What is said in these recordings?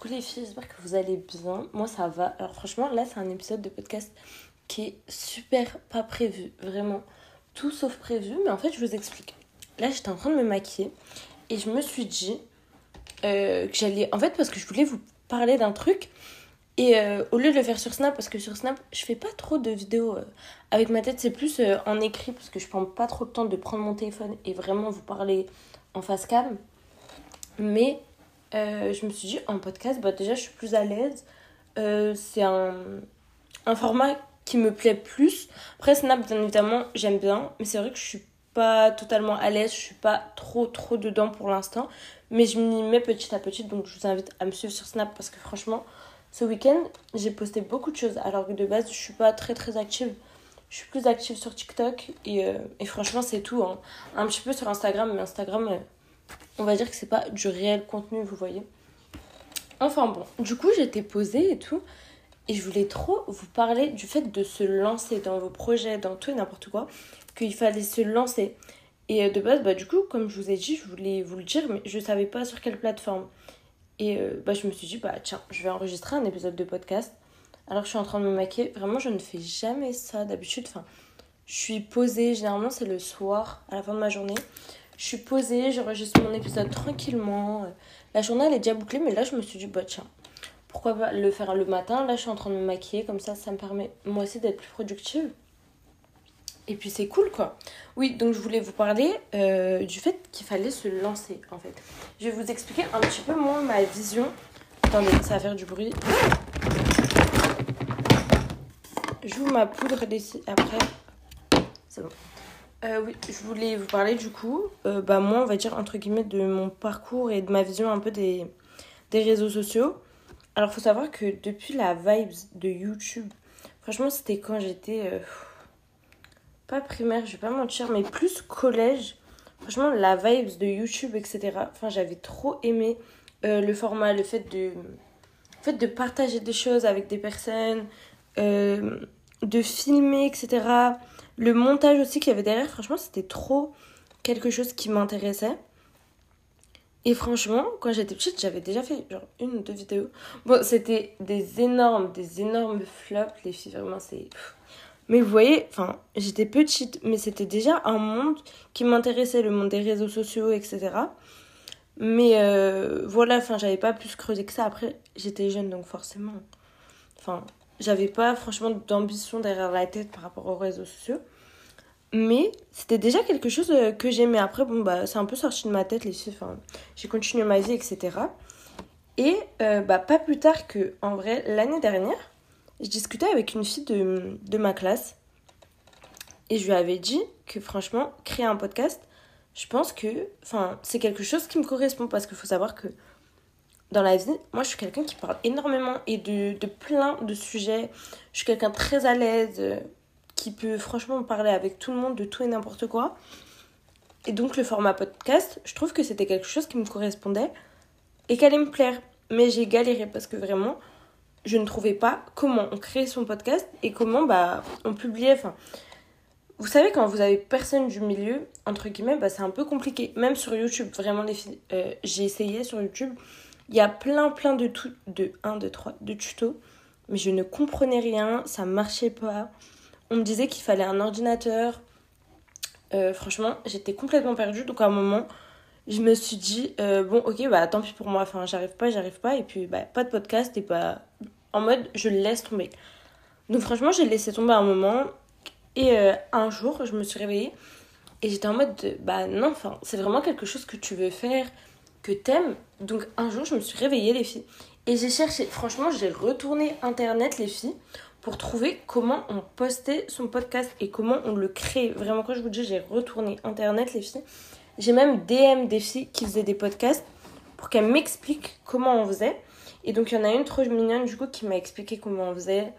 coucou les filles, j'espère que vous allez bien. Moi ça va. Alors franchement là c'est un épisode de podcast qui est super pas prévu, vraiment. Tout sauf prévu, mais en fait je vous explique. Là j'étais en train de me maquiller et je me suis dit euh, que j'allais... En fait parce que je voulais vous parler d'un truc et euh, au lieu de le faire sur Snap, parce que sur Snap je fais pas trop de vidéos euh, avec ma tête, c'est plus en écrit parce que je prends pas trop de temps de prendre mon téléphone et vraiment vous parler en face cam. Mais euh, je me suis dit, en podcast, bah, déjà, je suis plus à l'aise. Euh, c'est un, un format qui me plaît plus. Après, Snap, bien évidemment, j'aime bien. Mais c'est vrai que je suis pas totalement à l'aise. Je suis pas trop, trop dedans pour l'instant. Mais je m'y mets petit à petit. Donc, je vous invite à me suivre sur Snap parce que franchement, ce week-end, j'ai posté beaucoup de choses. Alors que de base, je suis pas très, très active. Je suis plus active sur TikTok. Et, euh, et franchement, c'est tout. Hein. Un petit peu sur Instagram. Mais Instagram on va dire que c'est pas du réel contenu, vous voyez. Enfin bon, du coup j'étais posée et tout, et je voulais trop vous parler du fait de se lancer dans vos projets, dans tout et n'importe quoi, qu'il fallait se lancer. Et euh, de base, bah du coup, comme je vous ai dit, je voulais vous le dire, mais je savais pas sur quelle plateforme. Et euh, bah je me suis dit, bah tiens, je vais enregistrer un épisode de podcast. Alors je suis en train de me maquiller, vraiment je ne fais jamais ça d'habitude. Enfin, je suis posée, généralement c'est le soir, à la fin de ma journée. Je suis posée, j'enregistre mon épisode tranquillement. La journée elle est déjà bouclée, mais là je me suis dit, bah tiens, pourquoi pas le faire le matin? Là je suis en train de me maquiller, comme ça ça me permet moi aussi d'être plus productive. Et puis c'est cool quoi. Oui, donc je voulais vous parler euh, du fait qu'il fallait se lancer en fait. Je vais vous expliquer un petit peu moi ma vision. Attendez, ça va faire du bruit. J'ouvre ma poudre d'ici après. C'est bon. Euh, oui, je voulais vous parler du coup, euh, bah moi on va dire entre guillemets de mon parcours et de ma vision un peu des, des réseaux sociaux. Alors faut savoir que depuis la vibes de YouTube, franchement c'était quand j'étais euh, pas primaire, je vais pas mentir, mais plus collège. Franchement la vibes de YouTube etc. Enfin j'avais trop aimé le format, le fait de, le fait de partager des choses avec des personnes, de filmer etc le montage aussi qu'il y avait derrière, franchement, c'était trop quelque chose qui m'intéressait. Et franchement, quand j'étais petite, j'avais déjà fait genre une ou deux vidéos. Bon, c'était des énormes, des énormes flops, les filles, vraiment, c'est... Mais vous voyez, enfin, j'étais petite, mais c'était déjà un monde qui m'intéressait, le monde des réseaux sociaux, etc. Mais euh, voilà, enfin, j'avais pas plus creusé que ça. Après, j'étais jeune, donc forcément... Enfin, j'avais pas franchement d'ambition derrière la tête par rapport aux réseaux sociaux. Mais c'était déjà quelque chose euh, que j'aimais. Après, bon, bah, c'est un peu sorti de ma tête, les. Enfin, j'ai continué ma vie, etc. Et euh, bah, pas plus tard que, en vrai, l'année dernière, je discutais avec une fille de, de ma classe. Et je lui avais dit que, franchement, créer un podcast, je pense que enfin, c'est quelque chose qui me correspond. Parce qu'il faut savoir que dans la vie, moi, je suis quelqu'un qui parle énormément et de, plein de sujets. Je suis quelqu'un très à l'aise qui peut franchement parler avec tout le monde de tout et n'importe quoi. Et donc le format podcast, je trouve que c'était quelque chose qui me correspondait et qui allait me plaire. Mais j'ai galéré parce que vraiment, je ne trouvais pas comment on crée son podcast et comment bah, on publiait. Vous savez, quand vous avez personne du milieu, entre guillemets, bah, c'est un peu compliqué. Même sur YouTube, vraiment, euh, j'ai essayé sur YouTube. Il y a plein, plein de, tout, de 1, 2, 3, de tutos. Mais je ne comprenais rien, ça marchait pas on me disait qu'il fallait un ordinateur. Euh, franchement, j'étais complètement perdue. Donc à un moment, je me suis dit, euh, bon, ok, bah tant pis pour moi. Enfin, j'arrive pas, j'arrive pas. Et puis, bah, pas de podcast et pas. En mode, je laisse tomber. Donc franchement, j'ai laissé tomber un moment. Et euh, un jour, je me suis réveillée. Et j'étais en mode, bah non, enfin, c'est vraiment quelque chose que tu veux faire, que t'aimes. Donc un jour, je me suis réveillée, les filles. Et j'ai cherché, franchement, j'ai retourné Internet, les filles, pour trouver comment on postait son podcast et comment on le crée. Vraiment, quand je vous dis, j'ai retourné Internet, les filles. J'ai même DM des filles qui faisaient des podcasts pour qu'elles m'expliquent comment on faisait. Et donc, il y en a une trop mignonne, du coup, qui m'a expliqué comment on faisait.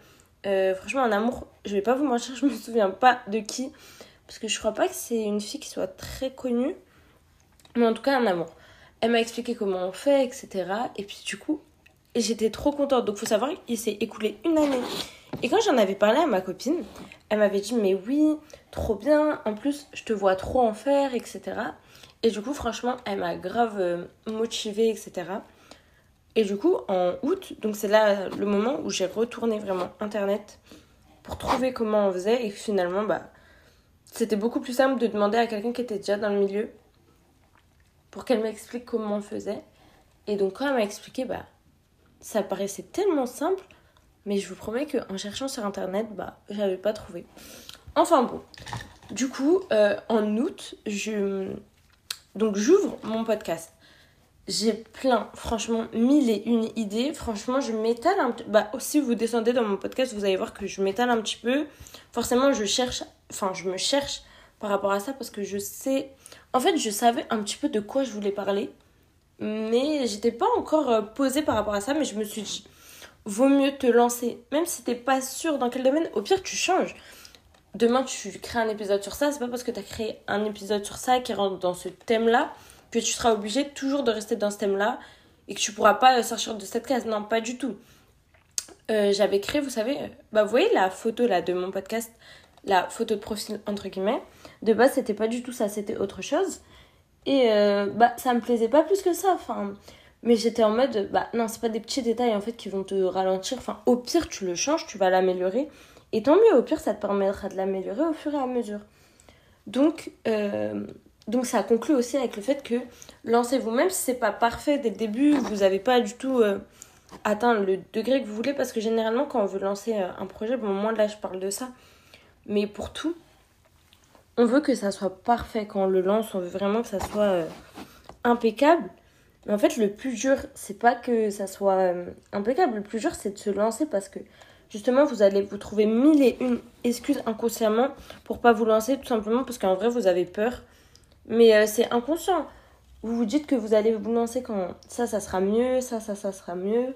Euh, franchement, un amour, je vais pas vous mentir, je me souviens pas de qui. Parce que je crois pas que c'est une fille qui soit très connue. Mais en tout cas, un amour. Elle m'a expliqué comment on fait, etc. Et puis, du coup, j'étais trop contente. Donc, faut savoir qu'il s'est écoulé une année et quand j'en avais parlé à ma copine, elle m'avait dit mais oui, trop bien, en plus je te vois trop en faire, etc. Et du coup franchement, elle m'a grave euh, motivée, etc. Et du coup, en août, donc c'est là le moment où j'ai retourné vraiment Internet pour trouver comment on faisait. Et finalement, bah, c'était beaucoup plus simple de demander à quelqu'un qui était déjà dans le milieu pour qu'elle m'explique comment on faisait. Et donc, quand elle m'a expliqué, bah, ça paraissait tellement simple. Mais je vous promets qu'en cherchant sur Internet, bah, j'avais pas trouvé. Enfin bon. Du coup, euh, en août, je... Donc j'ouvre mon podcast j'ai plein, franchement, mille et une idées. Franchement, je m'étale un petit Bah, si vous descendez dans mon podcast, vous allez voir que je m'étale un petit peu. Forcément, je cherche, enfin, je me cherche par rapport à ça parce que je sais. En fait, je savais un petit peu de quoi je voulais parler. Mais j'étais pas encore euh, posée par rapport à ça. Mais je me suis dit, vaut mieux te lancer. Même si t'es pas sûr dans quel domaine, au pire, tu changes. Demain, tu crées un épisode sur ça. C'est pas parce que t'as créé un épisode sur ça qui rentre dans ce thème-là que tu seras obligé toujours de rester dans ce thème-là et que tu pourras pas sortir de cette case. Non, pas du tout. Euh, j'avais créé, vous savez, euh, bah, vous voyez la photo là de mon podcast, la photo de profil entre guillemets. De base, c'était pas du tout ça, c'était autre chose. Et euh, bah, ça me plaisait pas plus que ça. Enfin, mais j'étais en mode, bah non, c'est pas des petits détails en fait qui vont te ralentir. Enfin, au pire, tu le changes, tu vas l'améliorer. Et tant mieux, au pire, ça te permettra de l'améliorer au fur et à mesure. Donc, donc ça conclut aussi avec le fait que lancez-vous, même si c'est pas parfait dès le début, vous n'avez pas du tout euh, atteint le degré que vous voulez, parce que généralement quand on veut lancer euh, un projet, bon moi là je parle de ça, mais pour tout, on veut que ça soit parfait quand on le lance, on veut vraiment que ça soit euh, impeccable. Mais en fait le plus dur, c'est pas que ça soit impeccable, le plus dur c'est de se lancer parce que justement vous allez vous trouver mille et une excuses inconsciemment pour pas vous lancer tout simplement parce qu'en vrai vous avez peur mais euh, c'est inconscient. Vous vous dites que vous allez vous lancer quand ça, ça sera mieux, ça, ça, ça sera mieux.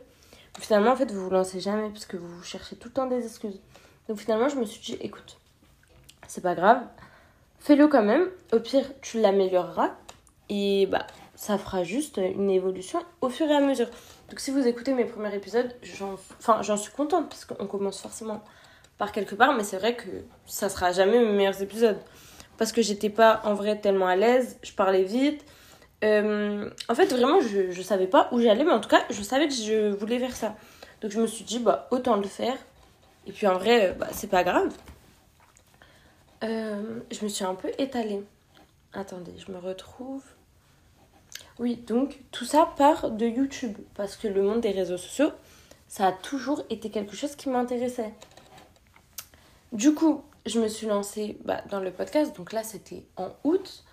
Finalement, en fait, vous vous lancez jamais parce que vous cherchez tout le temps des excuses. Donc finalement, je me suis dit, écoute, c'est pas grave, fais-le quand même. Au pire, tu l'amélioreras et bah ça fera juste une évolution au fur et à mesure. Donc si vous écoutez mes premiers épisodes, j'en suis contente parce qu'on commence forcément par quelque part, mais c'est vrai que ça sera jamais mes meilleurs épisodes parce que j'étais pas en vrai tellement à l'aise, je parlais vite. Euh, en fait, vraiment, je, je savais pas où j'allais, mais en tout cas, je savais que je voulais faire ça. Donc je me suis dit, bah, autant le faire. Et puis en vrai, bah, c'est pas grave. Euh, je me suis un peu étalée. Attendez, je me retrouve. Oui, donc tout ça part de YouTube. Parce que le monde des réseaux sociaux, ça a toujours été quelque chose qui m'intéressait. Du coup, je me suis lancée bah, dans le podcast. Donc là, c'était en août.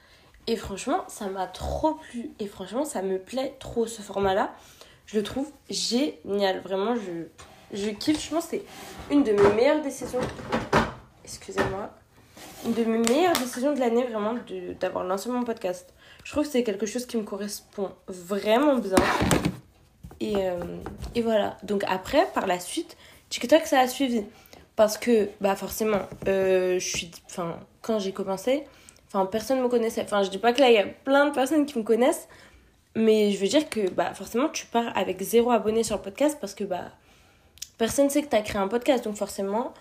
Et franchement, ça m'a trop plu. Et franchement, ça me plaît trop ce format-là. Je le trouve génial. Vraiment, je, je kiffe. Je pense que c'est une de mes meilleures décisions. Excusez-moi. Une de mes meilleures décisions de l'année, vraiment, d'avoir lancé mon podcast. Je trouve que c'est quelque chose qui me correspond vraiment bien. Et, euh, et voilà. Donc après, par la suite, TikTok, ça a suivi. Parce que, bah forcément, euh, je suis. Enfin, quand j'ai commencé, enfin, personne ne me connaissait. Enfin, je dis pas que là, il y a plein de personnes qui me connaissent. Mais je veux dire que, bah, forcément, tu pars avec zéro abonné sur le podcast parce que, bah, personne ne sait que tu as créé un podcast. Donc, forcément,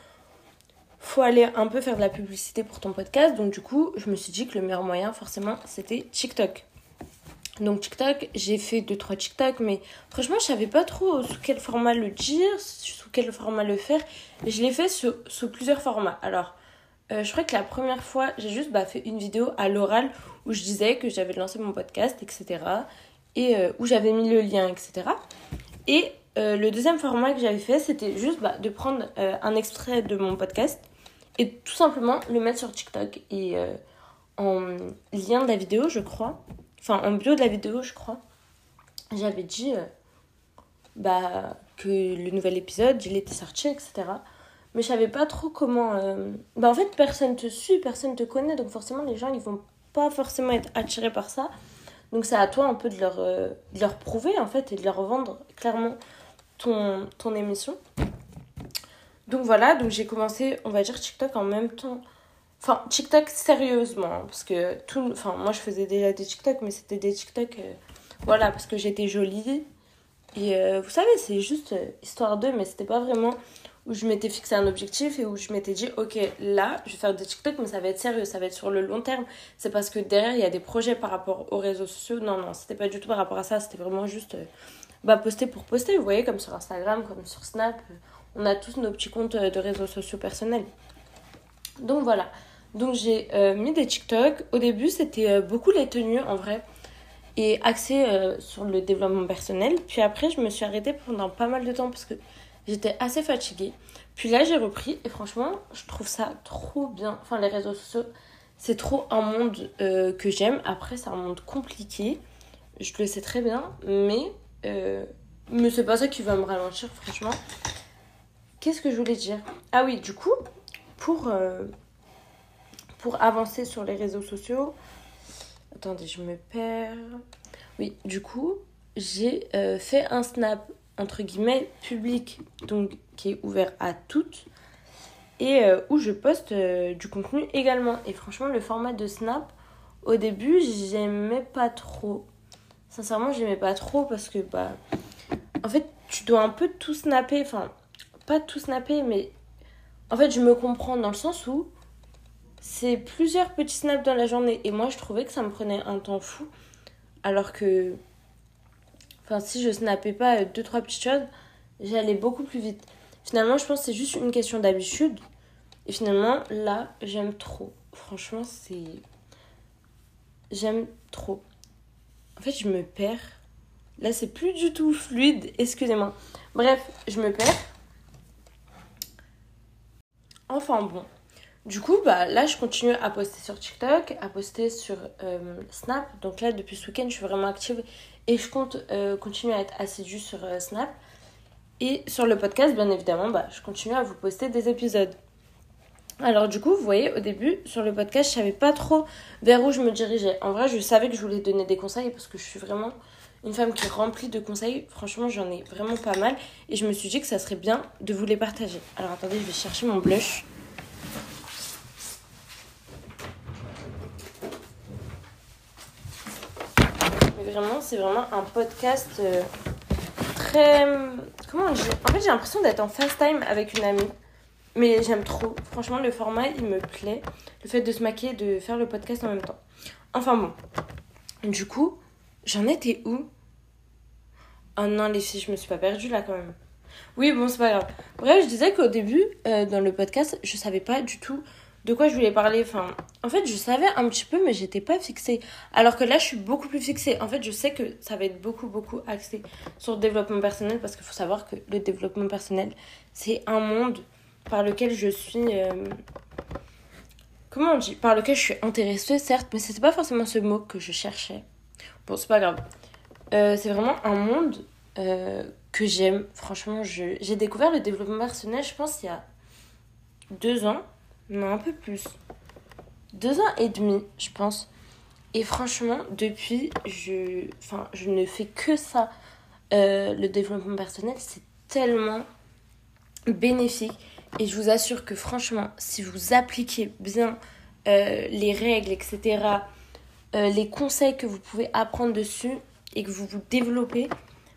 faut aller un peu faire de la publicité pour ton podcast. Donc, du coup, je me suis dit que le meilleur moyen, forcément, c'était TikTok. Donc TikTok, j'ai fait 2-3 TikTok, mais franchement, je savais pas trop sous quel format le dire, sous quel format le faire. Je l'ai fait sous, sous, plusieurs formats. Alors, euh, je crois que la première fois, j'ai juste bah, fait une vidéo à l'oral où je disais que j'avais lancé mon podcast, etc. Et euh, où j'avais mis le lien, etc. Et euh, le deuxième format que j'avais fait, c'était juste bah, de prendre un extrait de mon podcast et tout simplement le mettre sur TikTok. Et en lien de la vidéo, je crois, enfin en bio de la vidéo, je crois, j'avais dit euh, bah, que le nouvel épisode, il était sorti, etc. Mais je savais pas trop comment. Euh, bah, en fait, personne te suit, personne te connaît, donc forcément, les gens, ils vont pas forcément être attirés par ça. Donc, c'est à toi un peu de leur, euh, de leur prouver, en fait, et de leur vendre clairement ton, ton émission. Donc, voilà, donc j'ai commencé, on va dire, TikTok en même temps Enfin, TikTok sérieusement, hein, parce que tout. Enfin, moi je faisais déjà des TikTok, mais c'était des TikTok. Euh, voilà, parce que j'étais jolie. Et euh, vous savez, c'est juste euh, histoire d'eux, mais c'était pas vraiment où je m'étais fixé un objectif et où je m'étais dit, ok, là, je vais faire des TikTok, mais ça va être sérieux, ça va être sur le long terme. C'est parce que derrière, il y a des projets par rapport aux réseaux sociaux. Non, non, c'était pas du tout par rapport à ça, c'était vraiment juste bah, poster pour poster, vous voyez, comme sur Instagram, comme sur Snap. On a tous nos petits comptes de réseaux sociaux personnels. Donc voilà. Donc j'ai mis des TikTok. Au début, c'était beaucoup les tenues en vrai et axé sur le développement personnel. Puis après, je me suis arrêtée pendant pas mal de temps parce que j'étais assez fatiguée. Puis là, j'ai repris et franchement, je trouve ça trop bien. Enfin, les réseaux sociaux, c'est trop un monde euh, que j'aime. Après, c'est un monde compliqué. Je le sais très bien, mais, euh, mais c'est pas ça qui va me ralentir, franchement. Qu'est-ce que je voulais dire? Ah oui, du coup, pour, euh, pour avancer sur les réseaux sociaux. Attendez, je me perds. Oui, du coup, j'ai fait un snap entre guillemets public, donc qui est ouvert à toutes, et euh, où je poste euh, du contenu également. Et franchement, le format de Snap, au début, j'aimais pas trop. Sincèrement, j'aimais pas trop parce que, bah, en fait, tu dois un peu tout snapper, enfin, pas tout snapper, mais en fait, je me comprends dans le sens où c'est plusieurs petits snaps dans la journée. Et moi, je trouvais que ça me prenait un temps fou. Alors que Enfin, si je snappais pas euh, deux, trois petites choses, j'allais beaucoup plus vite. Finalement, je pense que c'est juste une question d'habitude. Et finalement, là, j'aime trop. Franchement, c'est. J'aime trop. En fait, je me perds. Là, c'est plus du tout fluide. Excusez-moi. Bref, je me perds. Enfin bon. Du coup, bah, là, je continue à poster sur TikTok, à poster sur euh, Snap. Donc là, depuis ce week-end, je suis vraiment active et je compte euh, continuer à être assidue sur euh, Snap. Et sur le podcast, bien évidemment, bah, je continue à vous poster des épisodes. Alors du coup, vous voyez, au début, sur le podcast, je savais pas trop vers où je me dirigeais. En vrai, je savais que je voulais donner des conseils parce que je suis vraiment une femme qui est remplie de conseils. Franchement, j'en ai vraiment pas mal. Et je me suis dit que ça serait bien de vous les partager. Alors attendez, je vais chercher mon blush. vraiment, c'est vraiment un podcast euh, très. Comment En fait, j'ai l'impression d'être en FaceTime avec une amie. Mais j'aime trop. Franchement, le format, il me plaît. Le fait de se maquiller, de faire le podcast en même temps. Enfin bon. Du coup, j'en étais où? Oh non, les filles, je me suis pas perdue là quand même. Oui, bon, c'est pas grave. Bref, je disais qu'au début, euh, dans le podcast, je savais pas du tout de quoi je voulais parler. Enfin, en fait, je savais un petit peu, mais j'étais pas fixée. Alors que là, je suis beaucoup plus fixée. En fait, je sais que ça va être beaucoup, beaucoup axé sur le développement personnel parce qu'il faut savoir que le développement personnel, c'est un monde par lequel je suis. Euh, comment on dit Par lequel je suis intéressée, certes, mais c'était pas forcément ce mot que je cherchais. Bon, c'est pas grave. Euh, c'est vraiment un monde euh, que j'aime. Franchement, j'ai découvert le développement personnel, je pense, il y a deux ans non, un peu plus. Deux ans et demi, je pense. Et franchement, depuis, je, enfin, je ne fais que ça. Le développement personnel, c'est tellement bénéfique. Et je vous assure que franchement, si vous appliquez bien euh, les règles, etc., euh, les conseils que vous pouvez apprendre dessus et que vous vous développez,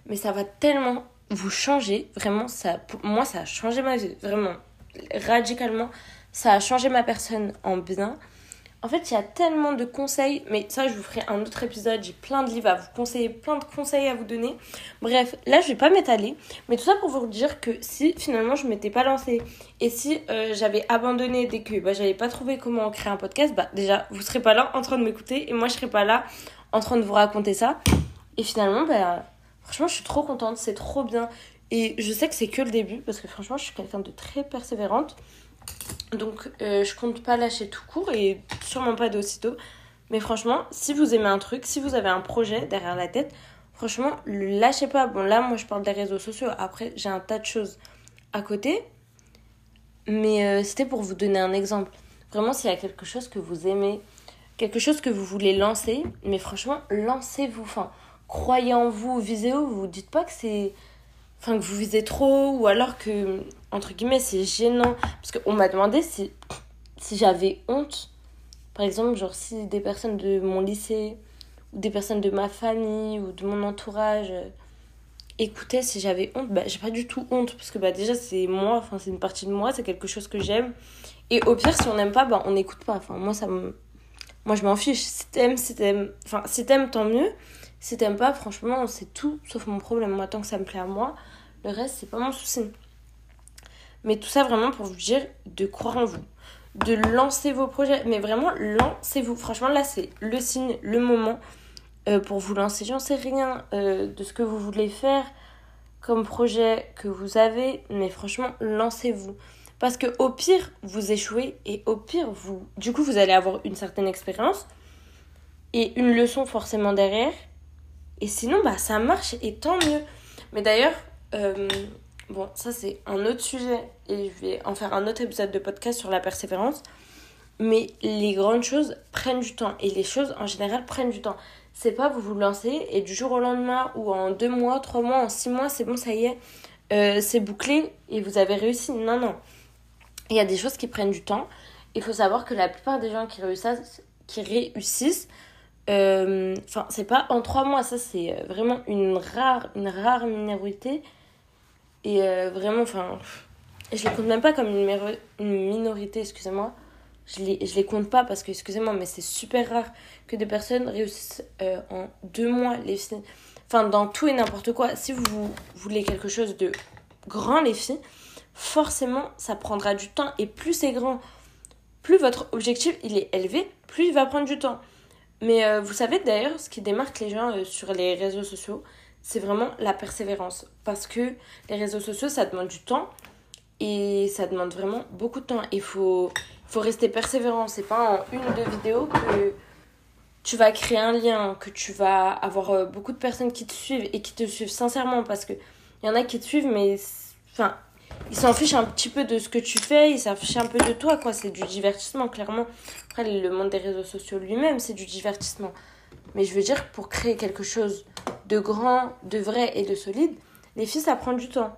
mais ça va tellement vous changer. Vraiment, ça, moi, ça a changé ma vie. Vraiment, radicalement ça a changé ma personne en bien. En fait, il y a tellement de conseils, mais ça, je vous ferai un autre épisode. J'ai plein de livres à vous conseiller, plein de conseils à vous donner. Bref, là, je vais pas m'étaler, mais tout ça pour vous dire que si finalement je m'étais pas lancée et si euh, j'avais abandonné dès que bah, j'avais pas trouvé comment créer un podcast, bah déjà, vous serez pas là en train de m'écouter et moi, je serais pas là en train de vous raconter ça. Et finalement, bah, franchement, je suis trop contente, c'est trop bien. Et je sais que c'est que le début parce que franchement, je suis quelqu'un de très persévérante. Donc, euh, je compte pas lâcher tout court et sûrement pas d'aussitôt. Mais franchement, si vous aimez un truc, si vous avez un projet derrière la tête, franchement, lâchez pas. Bon, là, moi, je parle des réseaux sociaux. Après, j'ai un tas de choses à côté. Mais euh, c'était pour vous donner un exemple. Vraiment, s'il y a quelque chose que vous aimez, quelque chose que vous voulez lancer, mais franchement, lancez-vous. Enfin, croyez en vous, visez-vous. Vous dites pas que c'est enfin que vous visez trop ou alors que entre guillemets c'est gênant. Parce qu'on m'a demandé si si j'avais honte. Par exemple genre si des personnes de mon lycée ou des personnes de ma famille ou de mon entourage euh, écoutaient si j'avais honte bah j'ai pas du tout honte. Parce que bah déjà c'est moi enfin c'est une partie de moi c'est quelque chose que j'aime. Et au pire si on n'aime pas bah on n'écoute pas. Enfin moi ça moi je m'en fiche. Si t'aimes si t'aimes enfin si t'aimes tant mieux. Si t'aimes pas, franchement, c'est tout sauf mon problème. Moi, tant que ça me plaît à moi, le reste, c'est pas mon souci. Mais tout ça vraiment pour vous dire de croire en vous, de lancer vos projets. Mais vraiment, lancez-vous. Franchement, là, c'est le signe, le moment euh, pour vous lancer. J'en sais rien euh, de ce que vous voulez faire comme projet que vous avez. Mais franchement, lancez-vous. Parce que au pire, vous échouez et au pire, vous, du coup, vous allez avoir une certaine expérience et une leçon forcément derrière. Et sinon, bah, ça marche et tant mieux. Mais d'ailleurs, euh, bon, ça c'est un autre sujet et je vais en faire un autre épisode de podcast sur la persévérance. Mais les grandes choses prennent du temps et les choses en général prennent du temps. C'est pas vous vous lancez et du jour au lendemain ou en deux mois, trois mois, en six mois, c'est bon, ça y est, euh, c'est bouclé et vous avez réussi. Non, non. Il y a des choses qui prennent du temps. Il faut savoir que la plupart des gens qui réussissent, qui réussissent euh, enfin, c'est pas en trois mois, ça c'est euh, vraiment une rare, une rare minorité. Et euh, vraiment, enfin, je les compte même pas comme une, minorité, excusez-moi. Je les, je les compte pas parce que, excusez-moi, mais c'est super rare que des personnes réussissent en deux mois les filles. Enfin, dans tout et n'importe quoi. Si vous voulez quelque chose de grand, les filles, forcément, ça prendra du temps. Et plus c'est grand, plus votre objectif il est élevé, plus il va prendre du temps. Mais euh, vous savez d'ailleurs, ce qui démarque les gens euh, sur les réseaux sociaux, c'est vraiment la persévérance. Parce que les réseaux sociaux, ça demande du temps et ça demande vraiment beaucoup de temps. Il faut, faut rester persévérant. C'est pas en une ou deux vidéos que tu vas créer un lien, que tu vas avoir euh, beaucoup de personnes qui te suivent et qui te suivent sincèrement. Parce qu'il y en a qui te suivent, mais enfin, ils s'en fichent un petit peu de ce que tu fais, ils s'en fichent un peu de toi, quoi. C'est du divertissement, clairement. Après, le monde des réseaux sociaux lui-même, c'est du divertissement. Mais je veux dire, pour créer quelque chose de grand, de vrai et de solide, les filles, ça prend du temps.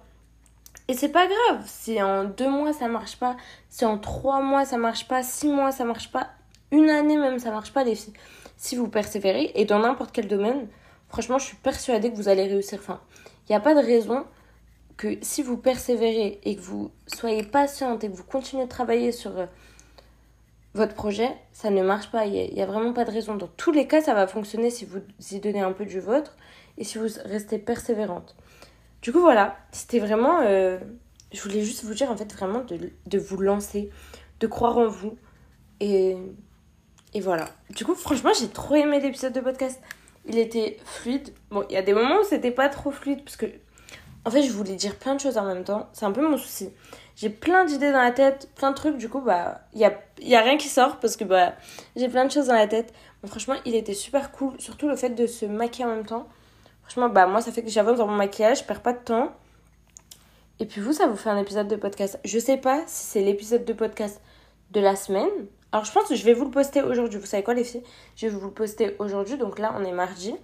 Et c'est pas grave si en deux mois ça marche pas, si en trois mois ça marche pas, six mois ça marche pas, une année même ça marche pas, les filles. Si vous persévérez, et dans n'importe quel domaine, franchement, je suis persuadée que vous allez réussir. Enfin, il n'y a pas de raison que si vous persévérez et que vous soyez patiente et que vous continuez de travailler sur euh, votre projet, ça ne marche pas. Il n'y a, vraiment pas de raison. Dans tous les cas, ça va fonctionner si vous y donnez un peu du vôtre et si vous restez persévérante. Du coup, voilà, c'était vraiment... Euh, je voulais juste vous dire, en fait, vraiment de, vous lancer, de croire en vous. Et, et voilà. Du coup, franchement, j'ai trop aimé l'épisode de podcast. Il était fluide. Bon, il y a des moments où c'était pas trop fluide parce que en fait, je voulais dire plein de choses en même temps. C'est un peu mon souci. J'ai plein d'idées dans la tête, plein de trucs. Du coup, bah, il y a, y a rien qui sort parce que bah, j'ai plein de choses dans la tête. Franchement, il était super cool. Surtout le fait de se maquiller en même temps. Franchement, bah, moi, ça fait que j'avance dans mon maquillage, je perds pas de temps. Et puis vous, ça vous fait un épisode de podcast. Je sais pas si c'est l'épisode de podcast de la semaine. Alors, je pense que je vais vous le poster aujourd'hui. Vous savez quoi, les filles? Je vais vous le poster aujourd'hui. Donc là, on est mardi.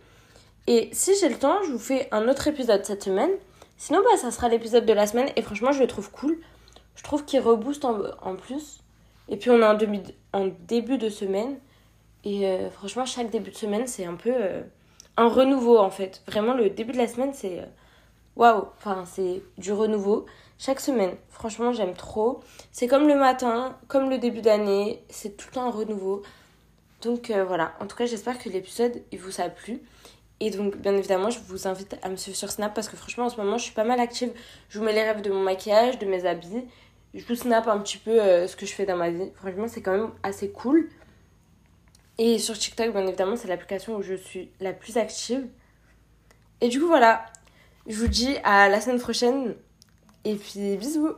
Et si j'ai le temps, je vous fais un autre épisode cette semaine. Sinon, bah, ça sera l'épisode de la semaine. Et franchement, je le trouve cool. Je trouve qu'il rebooste en, plus. Et puis, on est en, début de, semaine. Et euh, franchement, chaque début de semaine, c'est un peu euh, un renouveau en fait. Vraiment, le début de la semaine, c'est euh, waouh. Enfin, c'est du renouveau. Chaque semaine, franchement, j'aime trop. C'est comme le matin, comme le début d'année. C'est tout le temps un renouveau. Donc voilà. En tout cas, j'espère que l'épisode, il vous a plu. Et donc, bien évidemment, je vous invite à me suivre sur Snap parce que franchement, en ce moment, je suis pas mal active. Je vous mets les rêves de mon maquillage, de mes habits. Je vous snap un petit peu euh, ce que je fais dans ma vie. Franchement, c'est quand même assez cool. Et sur TikTok, bien évidemment, c'est l'application où je suis la plus active. Et du coup, voilà. Je vous dis à la semaine prochaine. Et puis, bisous